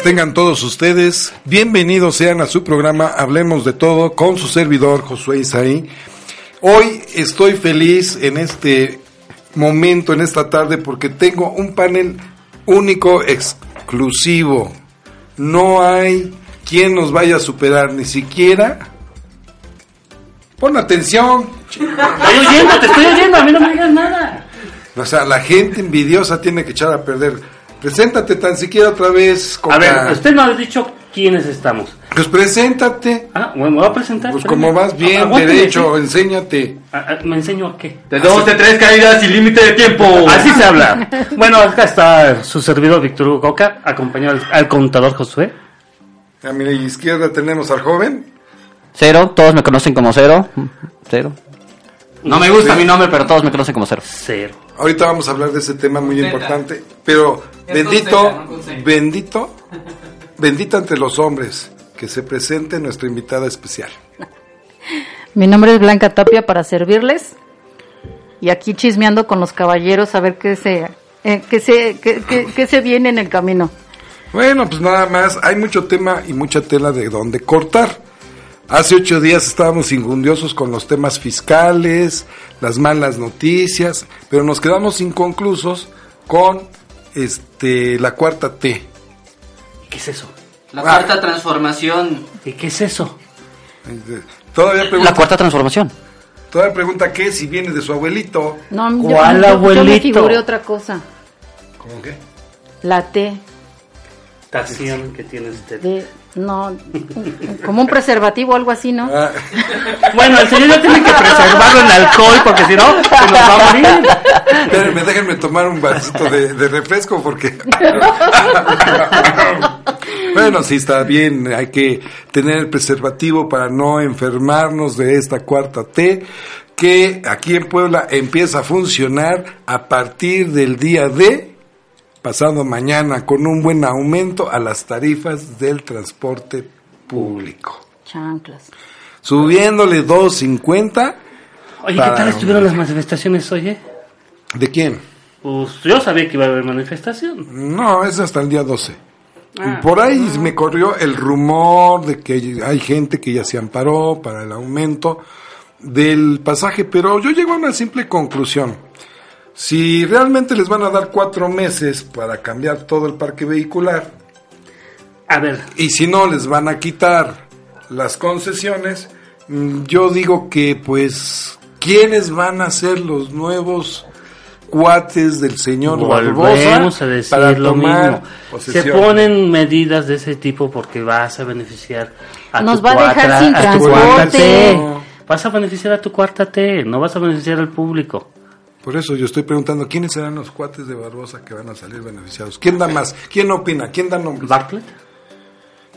Tardes tengan todos ustedes. Bienvenidos sean a su programa Hablemos de Todo con su servidor Josué Isaí. Hoy estoy feliz en este momento, en esta tarde, porque tengo un panel único, exclusivo. No hay quien nos vaya a superar, ni siquiera. Pon atención. Estoy oyendo, te estoy oyendo, a mí no me digas nada. O sea, la gente envidiosa tiene que echar a perder Preséntate tan siquiera otra vez. Con a ver, usted no ha dicho quiénes estamos. Pues preséntate. Ah, bueno, me voy a presentar. Pues como vas bien, derecho, enséñate. Ah, ah, ¿Me enseño a qué? De dos, de tres caídas sin límite de tiempo. Así se habla. bueno, acá está su servidor Víctor Hugo Coca, acompañado al, contador Josué. A mi izquierda tenemos al joven. Cero, todos me conocen como cero. Cero. No me gusta mi nombre, pero todos me conocen como cero. Cero. Ahorita vamos a hablar de ese tema muy importante, pero bendito, bendito, bendito ante los hombres que se presente nuestra invitada especial. Mi nombre es Blanca Tapia para servirles y aquí chismeando con los caballeros a ver qué se, eh, qué se, qué, se viene en el camino. Bueno, pues nada más, hay mucho tema y mucha tela de dónde cortar. Hace ocho días estábamos ingundiosos con los temas fiscales, las malas noticias, pero nos quedamos inconclusos con este la cuarta T. ¿Qué es eso? La cuarta transformación. ¿Y qué es eso? Todavía pregunta, la cuarta transformación. Todavía pregunta qué si viene de su abuelito. No, ¿Cuál abuelito? Yo me figuré otra cosa. ¿Cómo qué? La T. Tación que tiene usted. No, como un preservativo o algo así, ¿no? Ah. Bueno, el señor ya tiene que preservarlo en alcohol porque si no, se nos va a morir. Espérenme, déjenme tomar un vasito de, de refresco porque... bueno, sí está bien, hay que tener el preservativo para no enfermarnos de esta cuarta T que aquí en Puebla empieza a funcionar a partir del día de pasado mañana con un buen aumento a las tarifas del transporte público. Chanclas. Subiéndole 2.50. Oye, ¿qué tal estuvieron las manifestaciones hoy? ¿De quién? Pues yo sabía que iba a haber manifestación. No, es hasta el día 12. Ah. Por ahí me corrió el rumor de que hay gente que ya se amparó para el aumento del pasaje, pero yo llego a una simple conclusión si realmente les van a dar cuatro meses para cambiar todo el parque vehicular, a ver, y si no les van a quitar las concesiones, mm, yo digo que pues, ¿quiénes van a ser los nuevos cuates del señor Volvemos a decir lo mismo. Se ponen medidas de ese tipo porque vas a beneficiar a Nos tu va a dejar sin transporte. Vas a beneficiar a tu cuarta T, no vas a beneficiar al público. Por eso yo estoy preguntando quiénes serán los cuates de Barbosa que van a salir beneficiados. ¿Quién da más? ¿Quién opina? ¿Quién da nombres? Bartlett.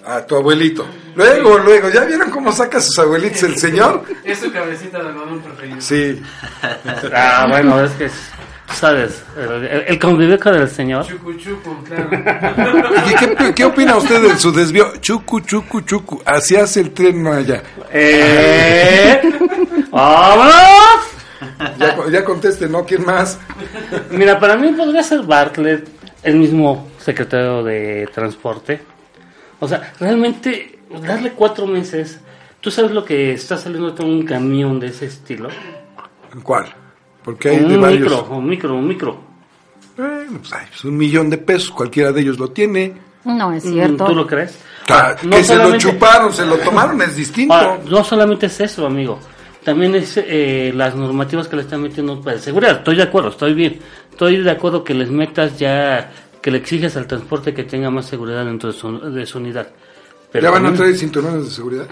Ah, tu abuelito. Luego, luego, ¿ya vieron cómo saca sus abuelitos el señor? Es su cabecita de algodón preferido. Sí. ah, bueno, es que, sabes, el, el convivir con el señor. Chucu, chucu, claro. ¿Y qué, qué, opina usted de su desvío? Chucu, chucu, chucu. Así hace el tren allá. ¡Eh! ¡Vámonos! Ya, conteste, ¿no? ¿Quién más? Mira, para mí podría ser Bartlett, el mismo secretario de Transporte. O sea, realmente darle cuatro meses. ¿Tú sabes lo que está saliendo de un camión de ese estilo? ¿Cuál? Porque hay un de varios... micro, un micro, un micro. Bueno, pues hay un millón de pesos, cualquiera de ellos lo tiene. No es cierto. ¿Tú lo crees? que se lo chuparon, se lo tomaron, es distinto. no solamente es eso, amigo también es eh, las normativas que le están metiendo para seguridad. Estoy de acuerdo, estoy bien. Estoy de acuerdo que les metas ya que le exiges al transporte que tenga más seguridad dentro de su, de su unidad. Pero ¿Ya van a traer cinturones de seguridad?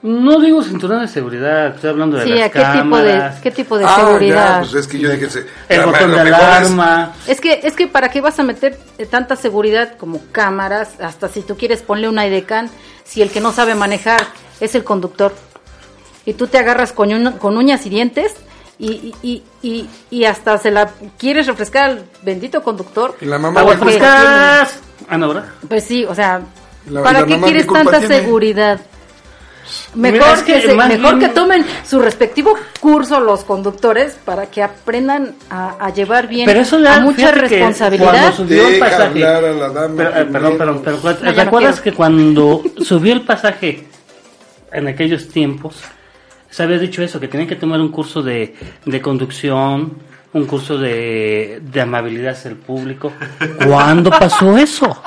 No digo cinturón de seguridad, estoy hablando de Sí, las ¿a qué tipo de, cámaras, qué tipo de ah, seguridad? ya, pues es que yo dije... se- el botón de es- alarma. Es que, es que para qué vas a meter eh, tanta seguridad como cámaras, hasta si tú quieres ponle una IDECAN, si el que no sabe manejar es el conductor. Y tú te agarras con, uñ- con uñas y dientes y, y, y, hasta se la quieres refrescar al bendito conductor. Y la mamá... Aguas ¿qué culpa frescas. Ah, ¿verdad? Pues sí, o sea, ¿Y la- y ¿para la qué quieres tanta tiene? seguridad? Mira, Mejor, es que, que se- más mejor bien- que tomen su respectivo curso los conductores para que aprendan a, a llevar bien Pero eso ya, a mucha responsabilidad. cuando subió el pasaje. a la dama Pero, eh, perdón, primero. perdón, pero ¿te No, acuerdas que cuando subió el pasaje en aquellos tiempos, se había dicho eso, que tenían que tomar un curso de, de conducción, un curso de, de amabilidad hacia el público? ¿Cuándo pasó eso?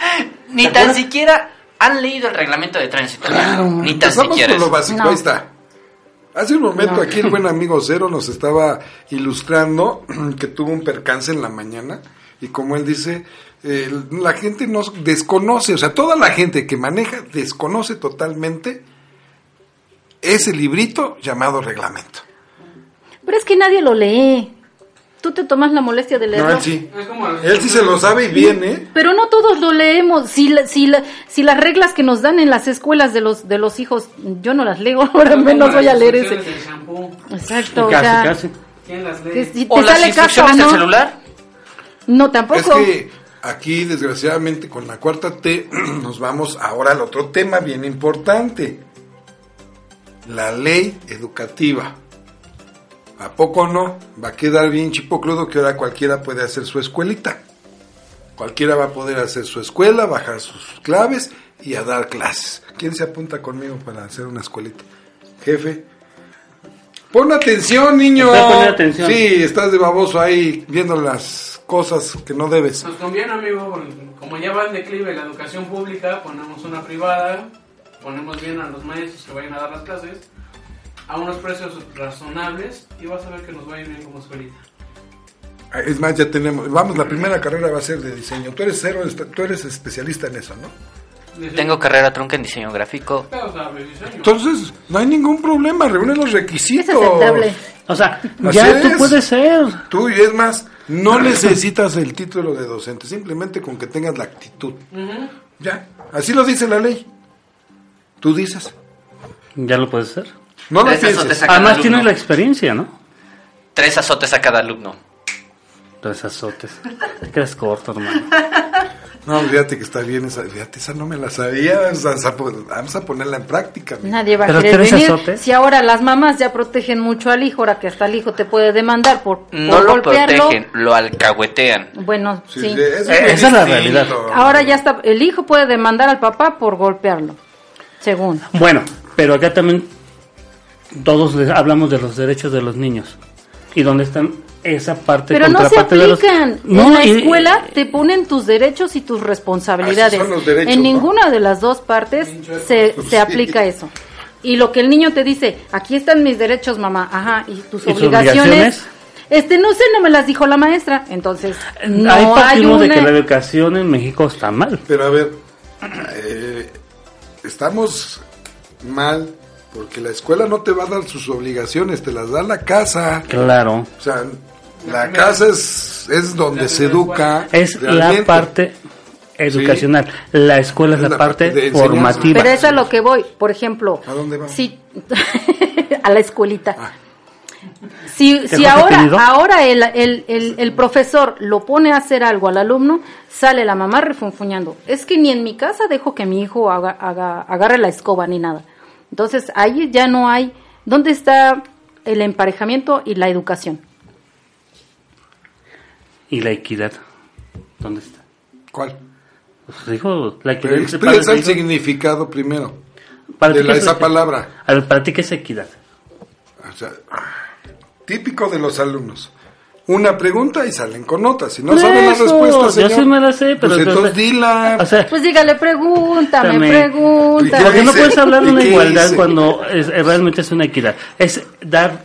Ni tan siquiera han leído el reglamento de tránsito. Ni tan Empezamos siquiera. con lo básico, No. ahí está. Hace un momento No. aquí el buen amigo Cero nos estaba ilustrando que tuvo un percance en la mañana y como él dice, eh, la gente no desconoce, o sea, toda la gente que maneja desconoce totalmente ese librito llamado reglamento. Pero es que nadie lo lee. Tú te tomas la molestia de leerlo. No, él sí. Él se lo sabe y viene. Pero no todos lo leemos. Si, la- si, la- si las reglas que nos dan en las escuelas de los de los hijos, yo no las leo, ahora como menos voy a leer ese. Exacto, o casi, sea, casi. ¿Quién las lee? si O te las sale caso o del no. celular. No, tampoco. Es que aquí, desgraciadamente, con la cuarta T, nos vamos ahora al otro tema bien importante. La ley educativa. ¿A poco no? Va a quedar bien chipocludo que ahora cualquiera puede hacer su escuelita. Cualquiera va a poder hacer su escuela, bajar sus claves y a dar clases. ¿Quién se apunta conmigo para hacer una escuelita? Jefe. Pon atención, niño. Atención. Sí, estás de baboso ahí viendo las cosas que no debes. Nos conviene, amigo, como ya va en declive la educación pública, ponemos una privada, ponemos bien a los maestros que vayan a dar las clases a unos precios razonables y vas a ver que nos va a ir bien como escuelita. Es más, ya tenemos. Vamos, la primera carrera va a ser de diseño. Tú eres cero, tú eres especialista en eso, ¿no? Diseño. Tengo carrera trunca en diseño gráfico. Diseño. Entonces, no hay ningún problema, reúne los requisitos. Es aceptable. O sea, Así ya tú es. puedes ser. Tú, y es más, no necesitas el título de docente, simplemente con que tengas la actitud. Ujú. Ya, así lo dice la ley. Tú dices. Ya lo puedes ser. No lo Tres pienses. Además alumno. tienes la experiencia, ¿no? Tres azotes a cada alumno. Los azotes. Te quedas corto, hermano. No, fíjate que está bien esa, fíjate, esa no me la sabía. Vamos a, ponerla en práctica. amigo. Nadie va a querer tres venir. azotes. Si ahora las mamás ya protegen mucho al hijo, ahora que hasta el hijo te puede demandar por, No por lo golpearlo. protegen, lo alcahuetean. Bueno, Sí, sí. sí, eso muy esa es la realidad. Ahora ya está, el hijo puede demandar al papá por golpearlo. Según. Bueno, pero acá también todos les hablamos de los derechos de los niños. ¿Y dónde están esa parte Pero no se contraparte de los- aplican. No, en la y- escuela te ponen tus derechos y tus responsabilidades. Así son los derechos, en ¿no? ninguna de las dos partes se, Pues se sí. aplica eso. Y lo que el niño te dice, aquí están mis derechos, mamá, ajá, y tus ¿Y sus obligaciones. obligaciones? Este, no sé, no me las dijo la maestra. Entonces, no hay partimos una... de que la educación en México está mal. Pero a ver, eh, estamos mal porque la escuela no te va a dar sus obligaciones, te las da la casa. Claro. O sea, la casa es, es donde se educa. Es la parte educacional. La escuela es, Es la, la parte, formativa. Pero es a lo que voy. Por ejemplo, ¿A dónde vamos? si a la escuelita. Ah. Si, ¿Qué si ahora, ahora el, el, el, el profesor lo pone a hacer algo al alumno, sale la mamá refunfuñando. Es que ni en mi casa dejo que mi hijo haga, haga, agarre la escoba ni nada. Entonces ahí ya no hay. ¿Dónde está el emparejamiento y la educación? Y la equidad. ¿Dónde está? ¿Cuál? Pues dijo, la equidad. Pero expresa ti- el significado primero para de ti, la- ¿qué es esa la- palabra. A ver, para ti, ¿qué es equidad? O sea, típico de los alumnos. Una pregunta y salen con otra. Si no Por saben la eso, respuesta, yo señor, sí me la sé, pero pues entonces dila. O sea, Pues dígale, pregúntame, También. ¿Y pregúntame. porque no puedes hablar de ¿Y una igualdad cuando es- eh, realmente es una equidad. Es dar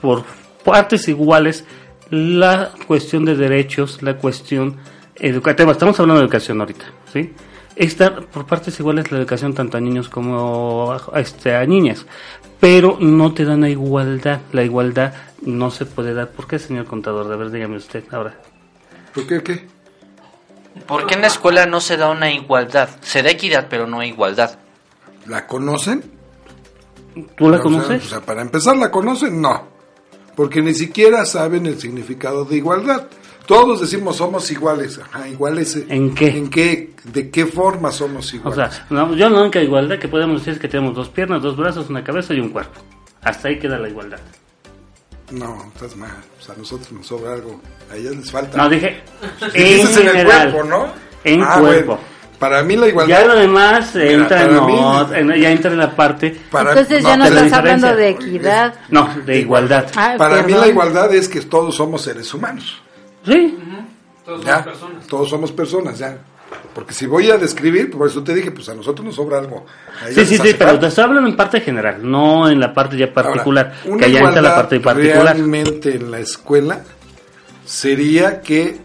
por partes iguales la cuestión de derechos, la cuestión educativa, estamos hablando de educación ahorita, ¿sí? Esta, por partes iguales la educación tanto a niños como a, este, a niñas, pero no te dan la igualdad. La igualdad no se puede dar. ¿Por qué, señor contador? A ver, dígame usted ahora. ¿Por qué qué? ¿Por qué en la escuela no se da una igualdad? Se da equidad, pero no igualdad. ¿La conocen? ¿Tú la O conoces? O sea, para empezar, ¿la conocen? No. Porque ni siquiera saben el significado de igualdad. Todos decimos somos iguales. Ajá, iguales. ¿En qué? ¿En qué? ¿De qué forma somos O iguales? sea, no, yo la única igualdad que podemos decir es que tenemos dos piernas, dos brazos, una cabeza y un cuerpo. Hasta ahí queda la igualdad. No, estás mal. O sea, a nosotros nos sobra algo. A ellas les falta. No, dije en el cuerpo, ¿no? En Ah, cuerpo. bueno. Para mí la igualdad... Ya lo demás Mira, entra mí- en- ya entra en la parte para- Entonces ya no pero- estás hablando de equidad. no de igualdad. Ah, Para mí perdón. la igualdad es que todos somos seres humanos. Sí, Todos Ya, somos personas. todos somos personas, ya. Porque si voy a describir, por eso te dije, pues a nosotros nos sobra algo. Sí, sí, sí, pero te estoy hablando en parte general, no en la parte ya particular, Ahora, que allá entra la parte particular. Realmente en la escuela sería que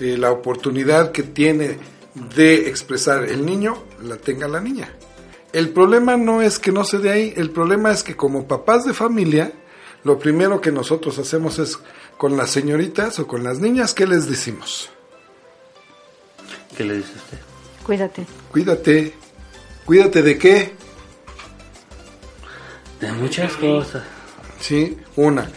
eh, la oportunidad que tiene de expresar el niño la tenga la niña. El problema no es que no se dé ahí, el problema es que como papás de familia, lo primero que nosotros hacemos es con las señoritas o con las niñas, ¿qué les decimos? ¿Qué le dice usted? Cuídate. Cuídate. ¿Cuídate de qué? De muchas cosas. Sí, una.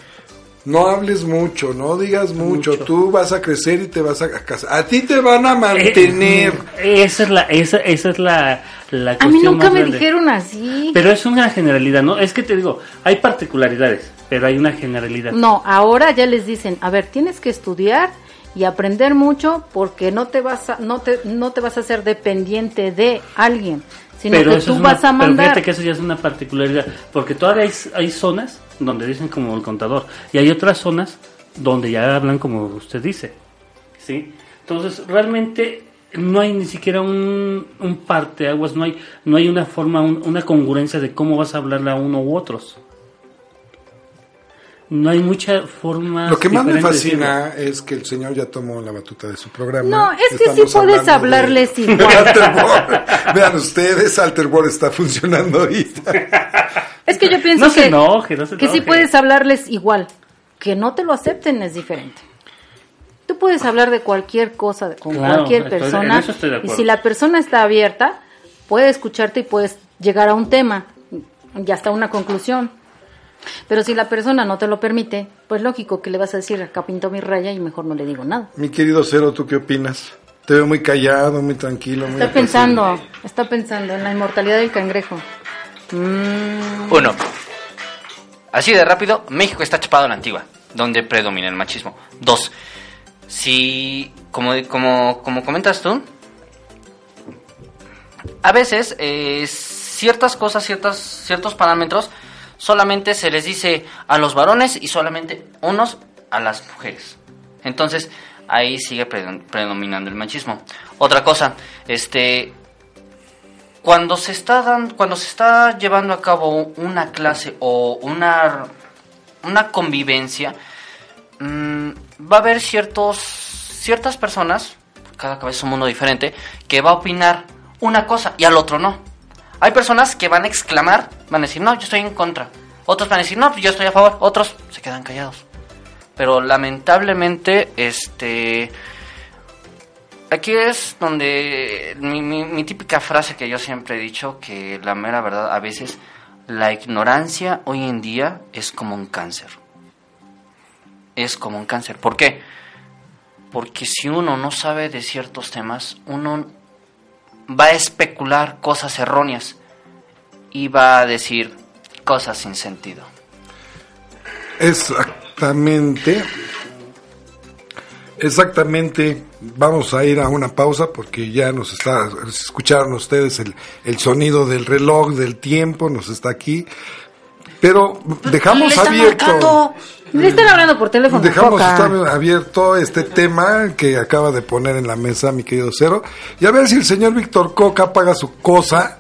No hables mucho, no digas mucho. Mucho. Tú vas a crecer y te vas a casar. A ti te van a mantener. Eh, esa es la, esa, esa es la, la A mí nunca más me grande. dijeron así. Pero es una generalidad, ¿no? Es que te digo, hay particularidades, pero hay una generalidad. No, ahora ya les dicen, a ver, tienes que estudiar y aprender mucho porque no te vas a, no te, no te vas a hacer dependiente de alguien, sino pero que tú vas a Pero mandar. fíjate que eso ya es una particularidad, porque todavía hay, hay zonas donde dicen como el contador, y hay otras zonas donde ya hablan como usted dice, ¿sí? Entonces, realmente no hay ni siquiera un, un parteaguas, no hay, no hay una forma, un- una congruencia de cómo vas a hablarle a uno u otros. No hay mucha forma. Lo que más me de fascina es que el señor ya tomó la batuta de su programa. No, es que sí Estamos puedes hablando de- hablarles de igual. Vean ustedes, Alterboard está funcionando ahorita. Es que yo pienso No se que, enoje, no se que sí puedes hablarles igual. Que no te lo acepten es diferente. Tú puedes hablar de cualquier cosa con Claro, cualquier estoy- en persona eso estoy de y si la persona está abierta, puede escucharte y puedes llegar a un tema y hasta una conclusión. Pero si la persona no te lo permite, pues lógico que le vas a decir, acá pinto mi raya y mejor no le digo nada. Mi querido Cero, ¿tú qué opinas? Te veo muy callado, muy tranquilo. Muy Está apacible. pensando, está pensando en la inmortalidad del cangrejo. Mm, Uno. Así de rápido, México está chapado a la antigua, donde predomina el machismo. Dos. Si, como, como, como comentas tú, a veces eh, ciertas cosas, ciertas, ciertos parámetros, solamente se les dice a los varones y solamente unos a las mujeres. Entonces, ahí sigue predom- predominando el machismo. Otra cosa, este, cuando se está cuando se está llevando a cabo una clase o una una convivencia mm, va a haber ciertos ciertas personas cada cabeza es un mundo diferente que va a opinar una cosa y al otro no hay personas que van a exclamar van a decir no yo estoy en contra otros van a decir no pues yo estoy a favor otros se quedan callados pero lamentablemente este Aquí es donde mi, mi- mi típica frase que yo siempre he dicho, que la mera verdad a veces la ignorancia hoy en día es como un cáncer. Es como un cáncer. ¿Por qué? Porque si uno no sabe de ciertos temas, uno va a especular cosas erróneas y va a decir cosas sin sentido. Exactamente. Exactamente. Vamos a ir a una pausa porque ya nos está, escucharon ustedes el, el sonido del reloj, del tiempo, nos está aquí. Pero dejamos ¡Le están abierto. marcando! Le están hablando por teléfono. Dejamos estar abierto este tema que acaba de poner en la mesa mi querido Cero. Y a ver si el señor Víctor Coca paga su cosa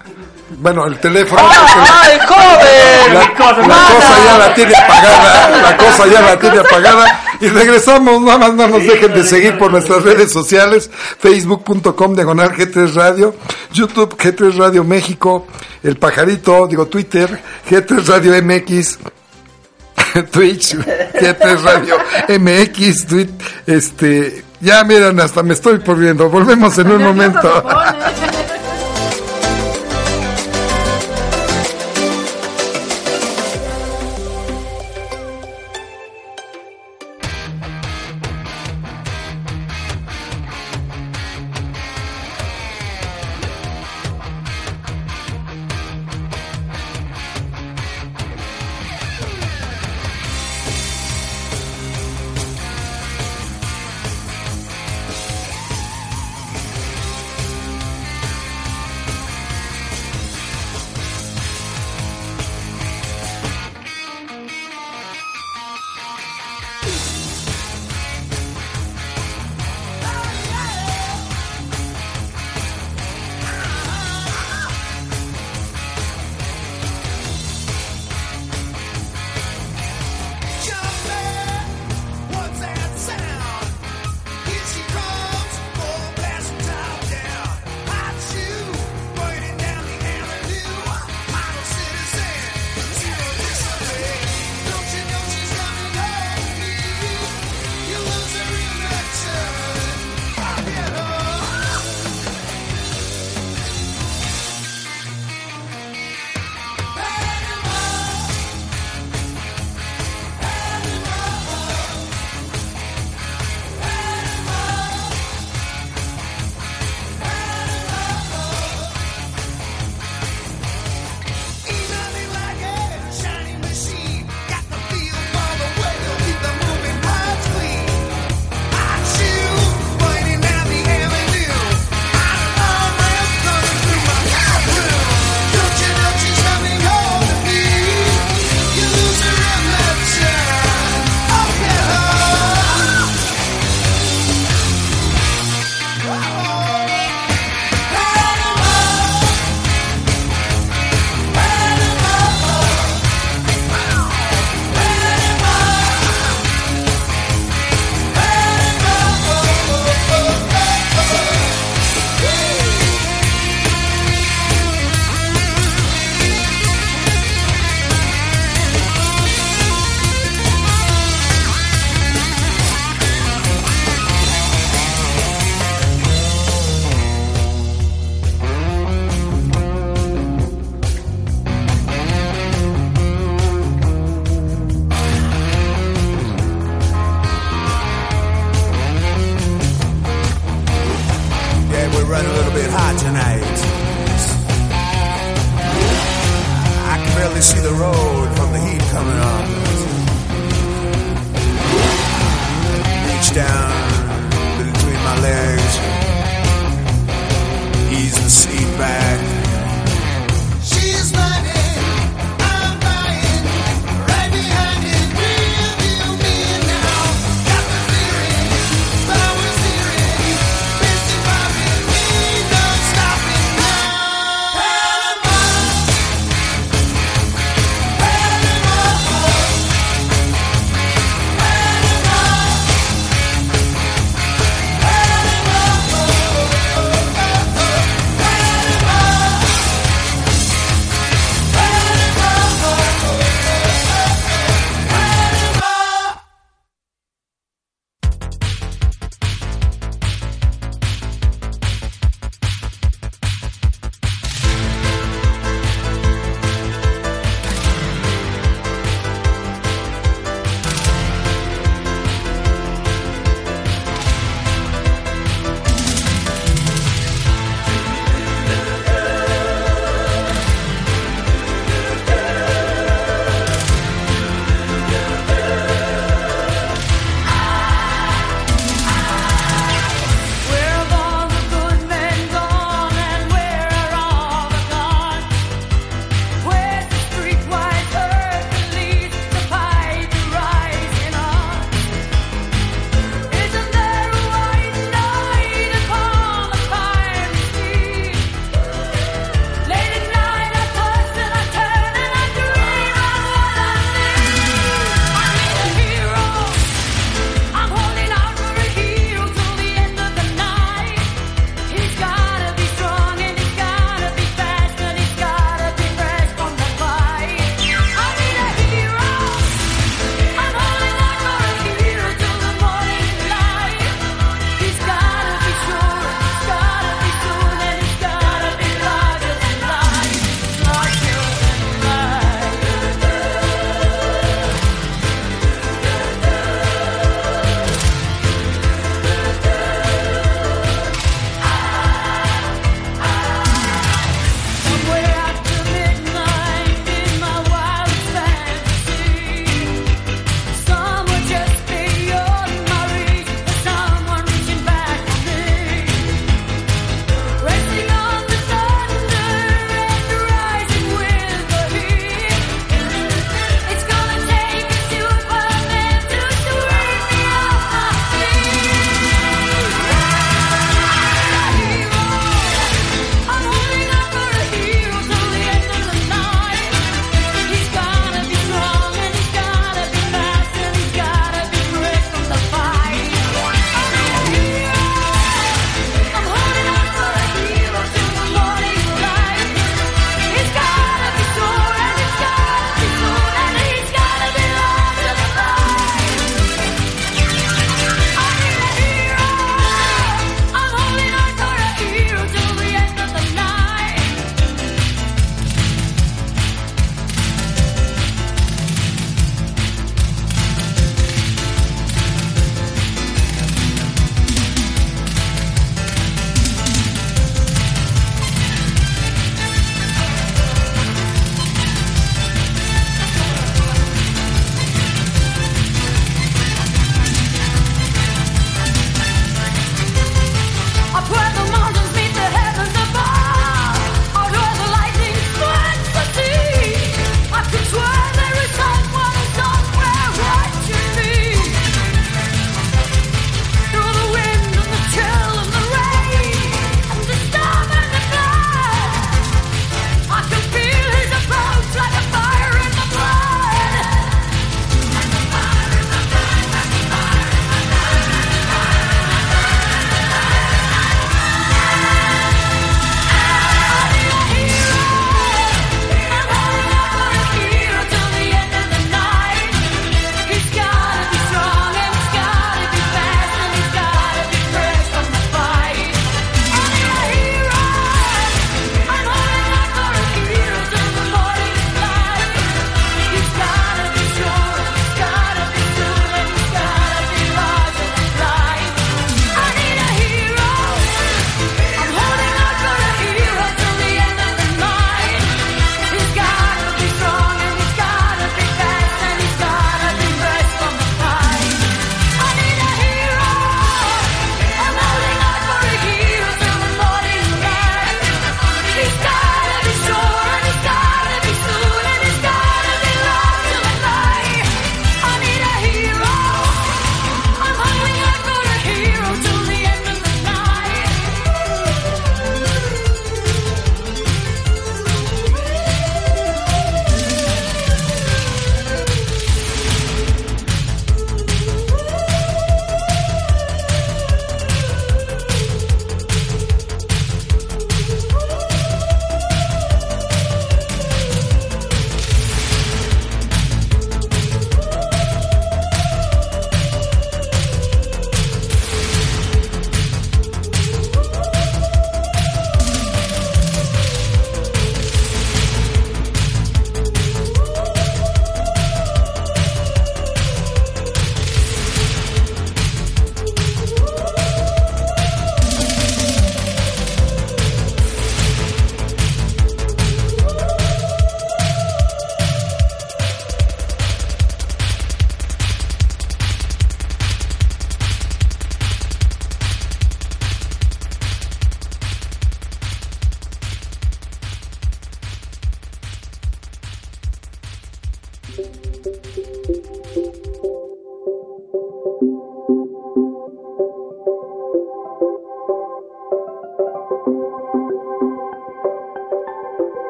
Bueno, el teléfono. ¡Ay, joven! La, la cosa ya la tiene apagada, la cosa ya la tiene apagada. Y regresamos, nada más no nos dejen de seguir por nuestras redes sociales, facebook.com diagonal G3 Radio, YouTube G3 Radio México, El Pajarito, digo Twitter, G3 Radio MX, Twitch, G3 Radio MX, tweet, este, ya miren, hasta me estoy poniendo, volvemos en un momento.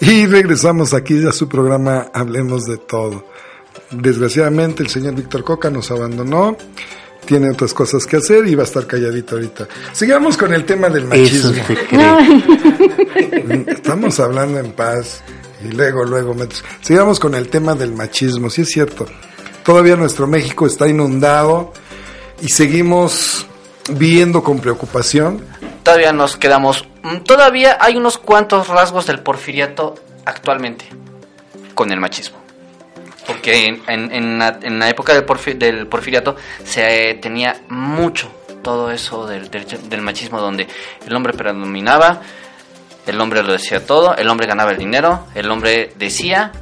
Y regresamos aquí a su programa Hablemos de todo. Desgraciadamente el señor Víctor Coca nos abandonó, tiene otras cosas que hacer y va a estar calladito ahorita. Sigamos con el tema del machismo. Eso se cree. Estamos hablando en paz y luego, luego, sigamos con el tema del machismo, sí es cierto. Todavía nuestro México está inundado y seguimos viendo con preocupación. Todavía nos quedamos. mm, Todavía hay unos cuantos rasgos del porfiriato actualmente con el machismo. Porque en, en- en la, en la época del, porfi- del porfiriato se eh, tenía mucho todo eso del, del- del machismo donde el hombre predominaba, el hombre lo decía todo, el hombre ganaba el dinero, el hombre decía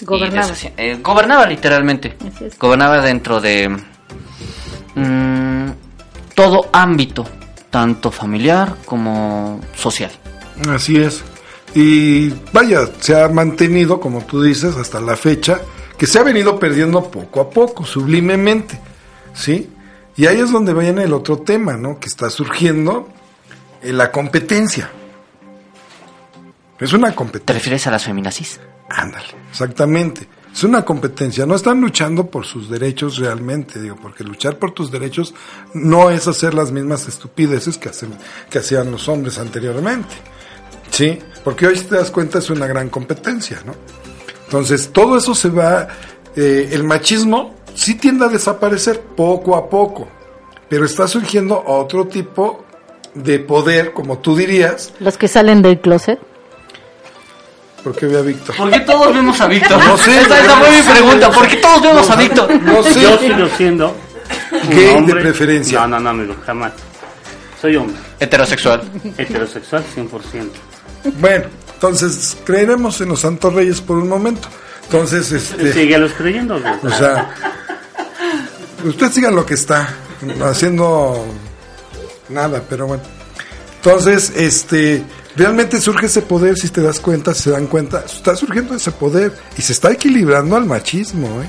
y Gobernaba. Eh, gobernaba literalmente. Así es. Gobernaba dentro de mm, todo ámbito, tanto familiar como social. Así es. Y vaya, se ha mantenido, como tú dices, hasta la fecha, que se ha venido perdiendo poco a poco, sublimemente. ¿Sí? Y ahí es donde viene el otro tema, ¿no? Que está surgiendo eh, la competencia. Es una ¿Te competencia. refieres a las feminazis? Ándale, exactamente. Es una competencia. No están luchando por sus derechos realmente, digo, porque luchar por tus derechos no es hacer las mismas estupideces que, hacen, que hacían los hombres anteriormente. ¿Sí? Porque hoy, si te das cuenta, es una gran competencia, ¿no? Entonces, todo eso se va. eh, el machismo sí tiende a desaparecer poco a poco, pero está surgiendo otro tipo de poder, como tú dirías, Los que salen del closet. Porque ve a Víctor. ¿Por qué todos vemos a Víctor? No sé, esa, esa fue mi pregunta. ¿Por qué todos vemos a Víctor? No sé. Yo sigo siendo Gay de preferencia. No, no, no, amigo, jamás. Soy hombre, Heterosexual. heterosexual 100%. Bueno, entonces creeremos en los santos reyes por un momento. Entonces, este, Síguelos creyendo, o sea, usted siga lo que está haciendo nada, pero bueno. Entonces, este, realmente surge ese poder, si te das cuenta, si se dan cuenta, está surgiendo ese poder y se está equilibrando al machismo, ¿eh?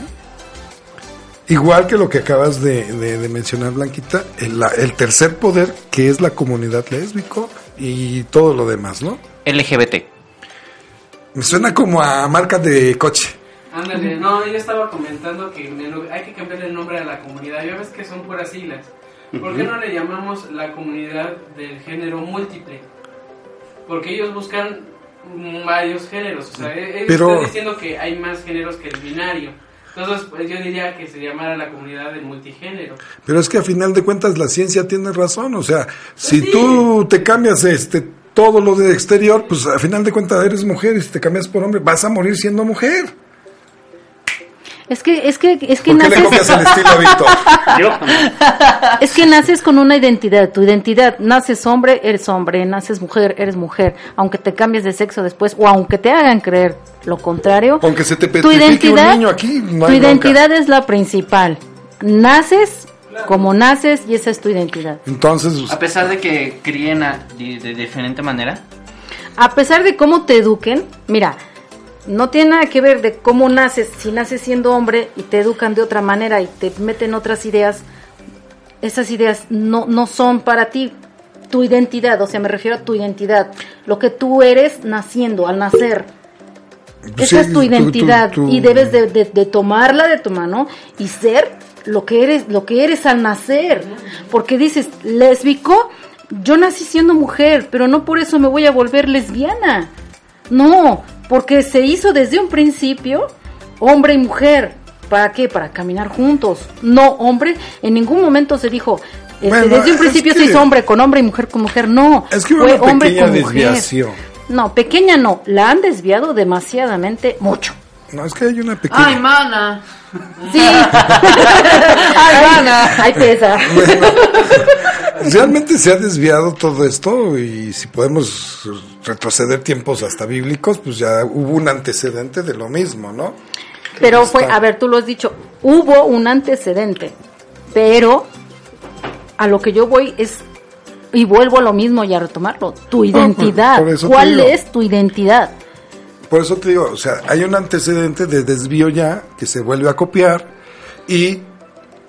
Igual que lo que acabas de, de- de mencionar, Blanquita, el, tercer poder, que es la comunidad lésbico y todo lo demás, ¿no? LGBT. Me suena como a marca de coche. Ándale, no, yo estaba comentando que hay que cambiar el nombre a la comunidad. Ya ves que son puras siglas. ¿Por qué no le llamamos la comunidad del género múltiple? Porque ellos buscan varios géneros. O sea, ellos Pero- están diciendo que hay más géneros que el binario. Entonces, pues yo diría que se llamara la comunidad del multigénero. Pero es que a final de cuentas la ciencia tiene razón, o sea, si sí. tú te cambias este todo lo de exterior, pues a final de cuentas eres mujer y si te cambias por hombre vas a morir siendo mujer. Es que, es que, es que ¿Por qué le copias naces, el estilo es que naces con una identidad. Tu identidad, naces hombre, eres hombre, naces mujer, eres mujer. Aunque te cambies de sexo después o aunque te hagan creer lo contrario. Aunque se te tu petrifique un identidad, niño aquí, no tu identidad es la principal. Naces como naces y esa es tu identidad. Entonces, A pesar de que críen a- de, de diferente manera. A pesar de cómo te eduquen, mira, no tiene nada que ver de cómo naces, si naces siendo hombre y te educan de otra manera y te meten otras ideas, esas ideas no, no son para ti tu identidad, o sea, me refiero a tu identidad, lo que tú eres naciendo, al nacer. pues Esa sí, es tu identidad tú- y debes de, de- de tomarla de tu mano y ser lo que eres, lo que eres al nacer. Porque dices, lésbico, yo nací siendo mujer, pero no por eso me voy a volver lesbiana. No, porque se hizo desde un principio hombre y mujer. ¿Para qué? Para caminar juntos. No, hombre, en ningún momento se dijo, este, Bueno, desde un principio se hizo hombre con hombre y mujer con mujer. No, Es que fue una hombre con mujer. desviación. No, pequeña no, la han desviado demasiadamente mucho. No, es que hay una pequeña... ¡Ay, mana! Sí. Ay, mana. Ay, pesa. Realmente se ha desviado todo esto y si podemos retroceder tiempos hasta bíblicos, pues ya hubo un antecedente de lo mismo, ¿no? Pero fue, a ver, tú lo has dicho, hubo un antecedente, pero a lo que yo voy es, y vuelvo a lo mismo y a retomarlo, tu identidad. te ¿Cuál es tu identidad? Por eso te digo, o sea, hay un antecedente de desvío ya que se vuelve a copiar y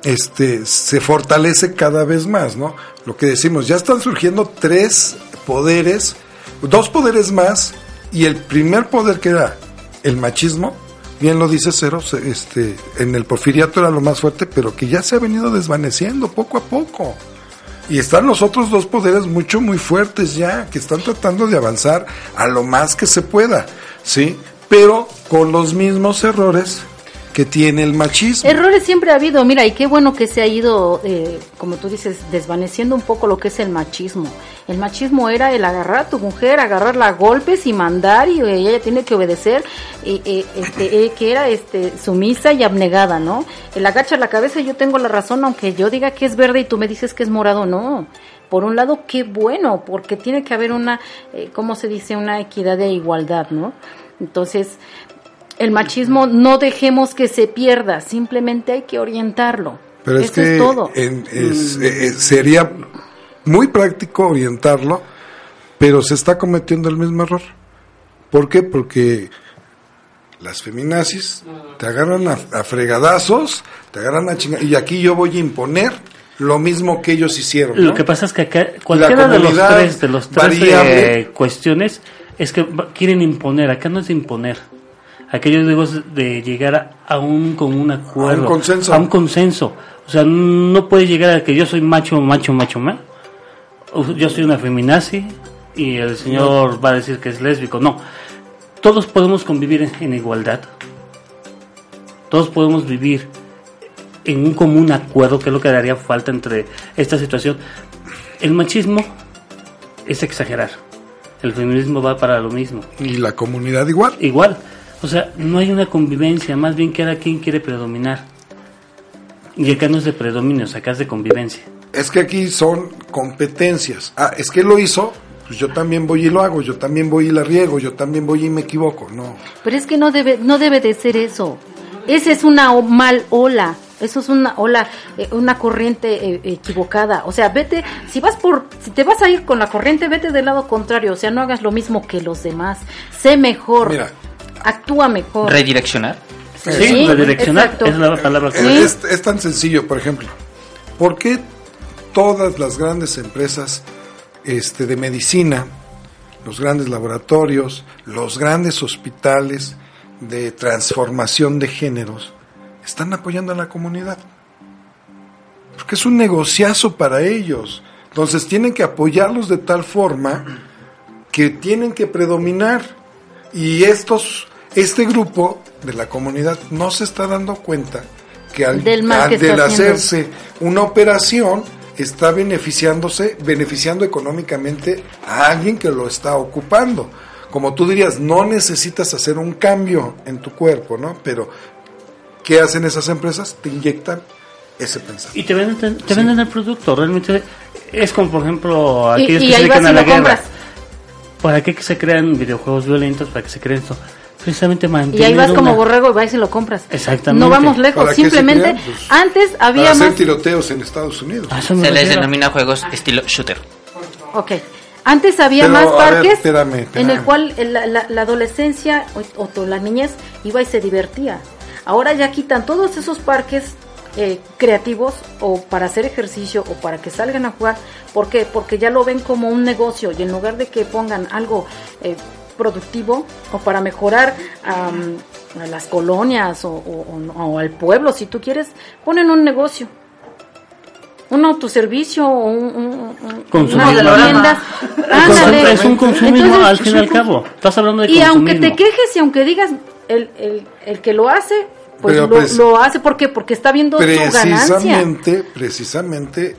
este se fortalece cada vez más, ¿no? Lo que decimos, ya están surgiendo tres poderes, dos poderes más Y el primer poder que era el machismo, bien lo dice Cero, este, en el porfiriato era lo más fuerte, pero que ya se ha venido desvaneciendo poco a poco. Y están los otros dos poderes mucho, muy fuertes ya, que están tratando de avanzar a lo más que se pueda, ¿sí? Pero con los mismos errores que tiene el machismo. Errores siempre ha habido, mira, y qué bueno que se ha ido, eh, como tú dices, desvaneciendo un poco lo que es el machismo. El machismo era el agarrar a tu mujer, agarrarla a golpes y mandar, y ella tiene que obedecer, y, eh, este, eh, que era este, sumisa y abnegada, ¿no? El agacha la cabeza yo tengo la razón, aunque yo diga que es verde y tú me dices que es morado, no. Por un lado, qué bueno, porque tiene que haber una, eh, ¿cómo se dice? Una equidad de igualdad, ¿no? Entonces, el machismo no dejemos que se pierda, simplemente hay que orientarlo. Pero es Eso que es todo. en- es- eh, eh, sería muy práctico orientarlo, pero se está cometiendo el mismo error. ¿Por qué? Porque las feminazis te agarran a, a fregadazos, te agarran a chingar, y aquí yo voy a imponer lo mismo que ellos hicieron. ¿no? Lo que pasa es que acá cualquiera de los tres, de los tres eh, cuestiones es que quieren imponer. Acá no es de imponer. Aquello digo es de llegar a, a un con un acuerdo, consenso. a un consenso. O sea, no puedes llegar a que yo soy macho, macho, macho, ma. O Yo soy una feminazi y el señor va a decir que es lésbico. No, todos podemos convivir en, en igualdad. Todos podemos vivir en un común acuerdo, que es lo que daría falta entre esta situación. El machismo es exagerar. El feminismo va para lo mismo. Y la comunidad igual. Igual. O sea, no hay una convivencia, más bien cada quien quiere predominar. Y acá no es de predominio, o sea, acá es de convivencia. Es que aquí son competencias. Ah, es que lo hizo, pues yo también voy y lo hago, yo también voy y la riego, yo también voy y me equivoco. No. Pero es que no debe, no debe de ser eso. Esa es una mal ola. Eso es una ola, eh, una corriente eh, equivocada. O sea, vete, si vas por, si te vas a ir con la corriente, vete del lado contrario. O sea, no hagas lo mismo que los demás. Sé mejor. Mira. Actúa mejor. Redireccionar. Sí, Sí, redireccionar exacto. es la palabra correcta. Es, es tan sencillo, por ejemplo, ¿por qué todas las grandes empresas este, de medicina, los grandes laboratorios, los grandes hospitales de transformación de géneros, están apoyando a la comunidad? Porque es un negociazo para ellos. Entonces tienen que apoyarlos de tal forma que tienen que predominar. Y estos, este grupo de la comunidad no se está dando cuenta que al, Del al- que hacerse una operación está beneficiándose, beneficiando económicamente a alguien que lo está ocupando. Como tú dirías, no necesitas hacer un cambio en tu cuerpo, ¿no? Pero, ¿qué hacen esas empresas? Te inyectan ese pensamiento. Y te venden, te venden el producto. Realmente es como, por ejemplo, Y, aquellos y que se dedican a y la guerra. compras. ¿Para qué que se crean videojuegos violentos? ¿Para qué se creen esto? Precisamente Y mantener ahí vas como borrego y vas y lo compras. Exactamente. No vamos lejos. ¿Para qué se Simplemente, crean? Pues, antes había Para hacer más. tiroteos en Estados Unidos. A eso me Se les refiero. denomina juegos estilo shooter. Ok. Antes había Pero, más ver, parques espérame, en el cual el- la, la- la adolescencia o, o la niñez iba y se divertía. Ahora ya quitan todos esos parques eh, creativos o para hacer ejercicio o para que salgan a jugar. ¿Por qué? Porque ya lo ven como un negocio y en lugar de que pongan algo eh, productivo o para mejorar a las colonias o, o- o- o al pueblo, si tú quieres, ponen un negocio. Un autoservicio o un, un- Consumismo. Ándale. Es un consumismo Entonces, al fin y al cabo. Estás hablando de y aunque te quejes y aunque digas el, el, el que lo hace, pues Pero lo, hace porque porque está viendo su ganancia. Precisamente, precisamente,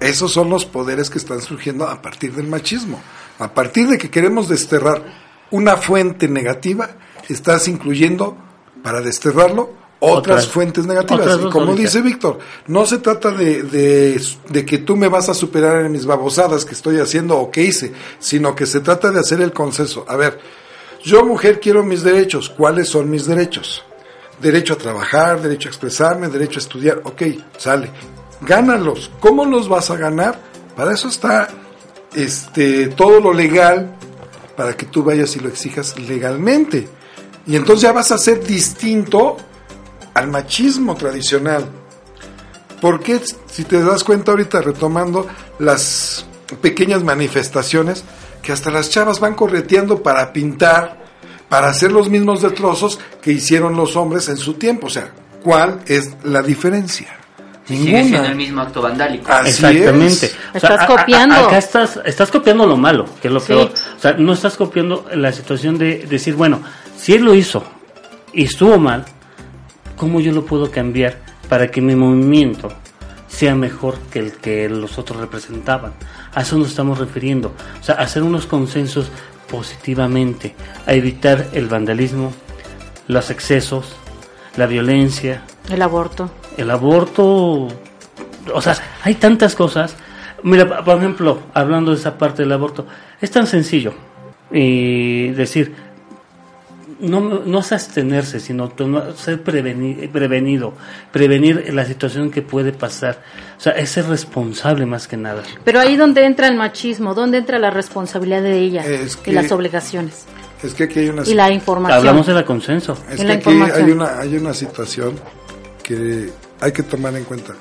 esos son los poderes que están surgiendo a partir del machismo. A partir de que queremos desterrar una fuente negativa, estás incluyendo, para desterrarlo, otras, Otras- fuentes negativas. otras Y como dice Víctor, no se trata de, de, de que tú me vas a superar en mis babosadas que estoy haciendo o que hice, sino que se trata de hacer el consenso. A ver, yo mujer quiero mis derechos. ¿Cuáles son mis derechos? Derecho a trabajar, derecho a expresarme, derecho a estudiar. Ok, sale. Gánalos. ¿Cómo los vas a ganar? Para eso está este todo lo legal para que tú vayas y lo exijas legalmente. Y entonces ya vas a ser distinto al machismo tradicional. Porque si te das cuenta ahorita retomando las pequeñas manifestaciones que hasta las chavas van correteando para pintar, para hacer los mismos destrozos que hicieron los hombres en su tiempo. O sea, ¿cuál es la diferencia? Sigue siendo el mismo acto vandálico. Así Exactamente. es. O sea, Estás a- a- copiando. acá estás, estás copiando lo malo, que es lo Sí. peor. O sea, no estás copiando la situación de decir, bueno, si él lo hizo y estuvo mal, ¿cómo yo lo puedo cambiar para que mi movimiento sea mejor que el que los otros representaban? A eso nos estamos refiriendo. O sea, hacer unos consensos positivamente, a evitar el vandalismo, los excesos, la violencia, El aborto. el aborto, o sea, hay tantas cosas. Mira, por ejemplo, hablando de esa parte del aborto, es tan sencillo y decir, no, no es abstenerse, sino ser preveni- prevenido, prevenir la situación que puede pasar. O sea, es ser responsable más que nada. Pero ahí donde entra el machismo, donde entra la responsabilidad de ella Es que- y las obligaciones Es que aquí hay una y la información. Hablamos del consenso. Es que la aquí información. hay una, hay una situación que hay que tomar en cuenta.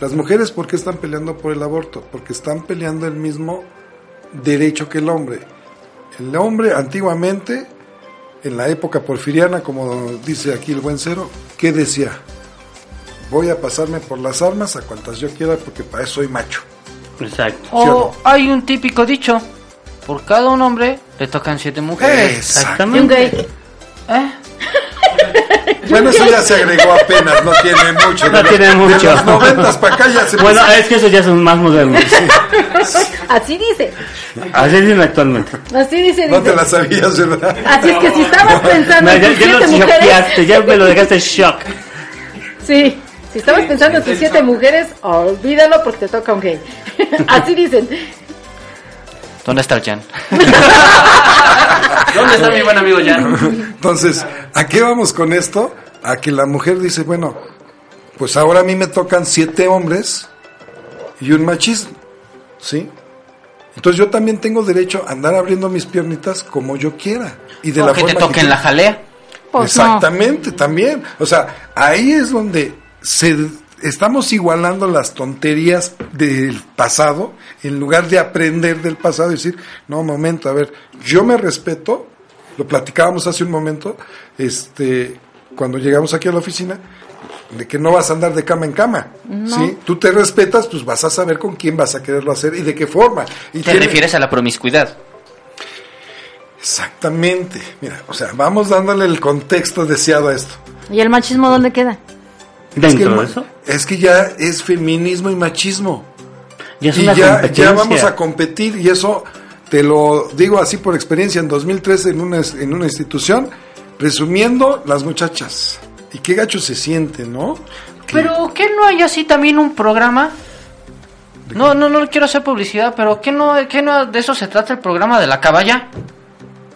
Las mujeres, ¿por qué están peleando por el aborto? Porque están peleando el mismo derecho que el hombre. El hombre, antiguamente, en la época porfiriana, como dice aquí el buen cero, ¿qué decía? Voy a pasarme por las armas a cuantas yo quiera porque para eso soy macho. Exacto. ¿Sí o no? Hay un típico dicho, por cada un hombre le tocan siete mujeres. Exacto. Y un Exactamente. gay. ¿Eh? Bueno, eso ya se agregó apenas, no tiene mucho. No De tiene los- mucho. De los noventas para acá ya se Bueno, es que esos ya son más modernos. Así dice. Así dicen actualmente. Así dice. No te la sabías, ¿verdad? Así es que si estabas pensando No, en ya, tus ya lo siete mujeres, choqueaste, ya me lo dejaste shock. sí, si estabas pensando en tus siete mujeres, olvídalo porque te toca un gay. Así dicen. ¿Dónde está el Jan? ¿Dónde está mi buen amigo Jan? Entonces, ¿a qué vamos con esto? A que la mujer dice, bueno, pues ahora a mí me tocan siete hombres y un machismo, ¿sí? Entonces yo también tengo derecho a andar abriendo mis piernitas como yo quiera. Y de ¿O la que te toquen que la jalea? Pues no. Exactamente, también. O sea, ahí es donde se estamos igualando las tonterías del pasado en lugar de aprender del pasado y decir, no, momento, a ver, yo me respeto, lo platicábamos hace un momento, este, cuando llegamos aquí a la oficina, de que no vas a andar de cama en cama, ¿sí? Tú te respetas, pues vas a saber con quién vas a quererlo hacer y de qué forma. Y Te tiene- refieres a la promiscuidad. Exactamente. Mira, o sea, vamos dándole el contexto deseado a esto. ¿Y el machismo dónde queda? Es que, el de eso, es que ya es feminismo y machismo. ya es y una ya, ya vamos a competir y eso te lo digo así por experiencia en 2013 en una, en una institución, presumiendo las muchachas. Y qué gacho se siente, ¿no? Que- Pero ¿qué no hay así también un programa? No, no, no quiero hacer publicidad, pero ¿qué no, qué no de eso se trata el programa de la caballa?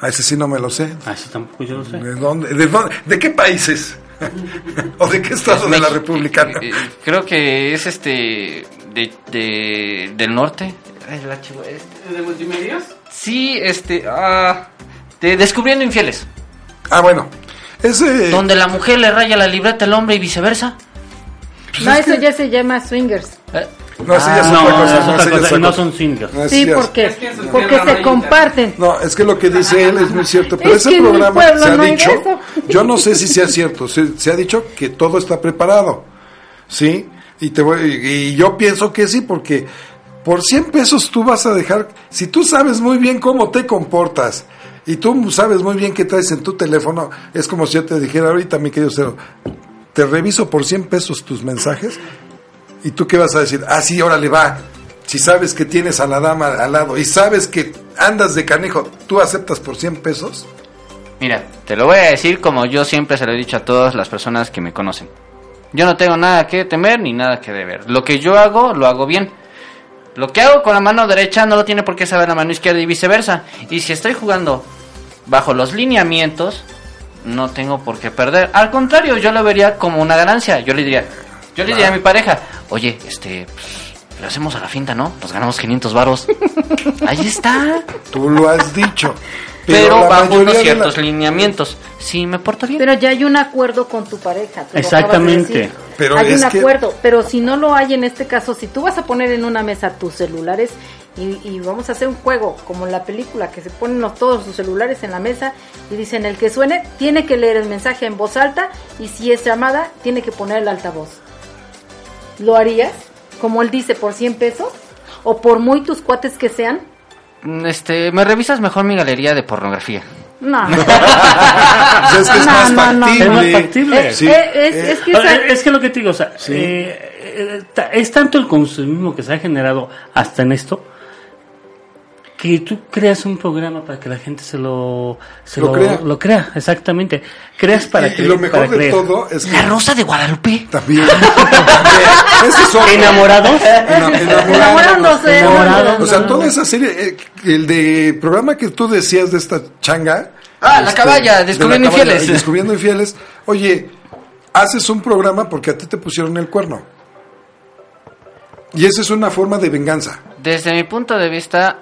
A ese sí no me lo sé. Ah, sí, tampoco yo lo sé. ¿De dónde? ¿De, dónde- de qué países? ¿O de qué estado de la. República? Eh, eh, Creo que es este de, de- del norte. Ay, la chivo- este- ¿De multimedios? Sí, este ah, de Descubriendo infieles, Ah, bueno. Ese... donde la mujer le raya la libreta al hombre y viceversa. pues no, es eso que- ya se llama swingers. Eh, No, ya es No, otra otra cosa, no cosa. son swingers. No, Sí, Porque tierra se no comparten. No, es que lo que dice él es muy cierto, pero Es ese programa se ha no dicho, yo no sé si sea cierto, se, se ha dicho que todo está preparado, ¿sí? Y, te voy, y yo pienso que sí, porque por 100 pesos tú vas a dejar, si tú sabes muy bien cómo te comportas y tú sabes muy bien qué traes en tu teléfono, es como si yo te dijera ahorita, mi querido Cero, te reviso por 100 pesos tus mensajes ¿Y tú qué vas a decir? Ah, sí, órale, va. Si sabes que tienes a la dama al lado y sabes que andas de canejo, ¿tú aceptas por 100 pesos? Mira, te lo voy a decir como yo siempre se lo he dicho a todas las personas que me conocen. Yo no tengo nada que temer ni nada que deber. Lo que yo hago, lo hago bien. Lo que hago con la mano derecha no lo tiene por qué saber la mano izquierda y viceversa. Y si estoy jugando bajo los lineamientos, no tengo por qué perder. Al contrario, yo lo vería como una ganancia. Yo le diría, yo le diría a mi pareja, oye, este, pues, le hacemos a la finta, ¿no? Nos ganamos 500 varos. Ahí está. Tú lo has dicho. Pero, la bajo unos ciertos la- lineamientos. Si me porto bien. Pero ya hay un acuerdo con tu pareja. tú lo acabas de Exactamente. decir. Pero hay es un que- acuerdo. Pero si no lo hay en este caso, si tú vas a poner en una mesa tus celulares y, y vamos a hacer un juego como en la película que se ponen los- todos sus celulares en la mesa y dicen el que suene tiene que leer el mensaje en voz alta y si es llamada tiene que poner el altavoz. ¿Lo harías? Como él dice, por 100 pesos o por muy tus cuates que sean. Este, me revisas mejor mi galería de pornografía. No. Es que es No, más no. Es más factible. Sí. Eh, es, Eh, es que esa- Es que lo que te digo, o sea, Sí. eh, eh, es tanto el consumismo que se ha generado hasta en esto que tú creas un programa para que la gente se lo se Lo crea. lo crea, exactamente. Creas para y, que y lo mejor de creer. todo es que La Rosa de Guadalupe. también, enamorados. Ena- Enamorándose, Enamorados. O sea, toda esa serie, eh, el de programa que tú decías de esta changa. Ah, La Caballa, de Descubriendo La Caballa, Infieles. Descubriendo infieles. Oye, haces un programa porque a ti te pusieron el cuerno. Y esa es una forma de venganza. Desde mi punto de vista,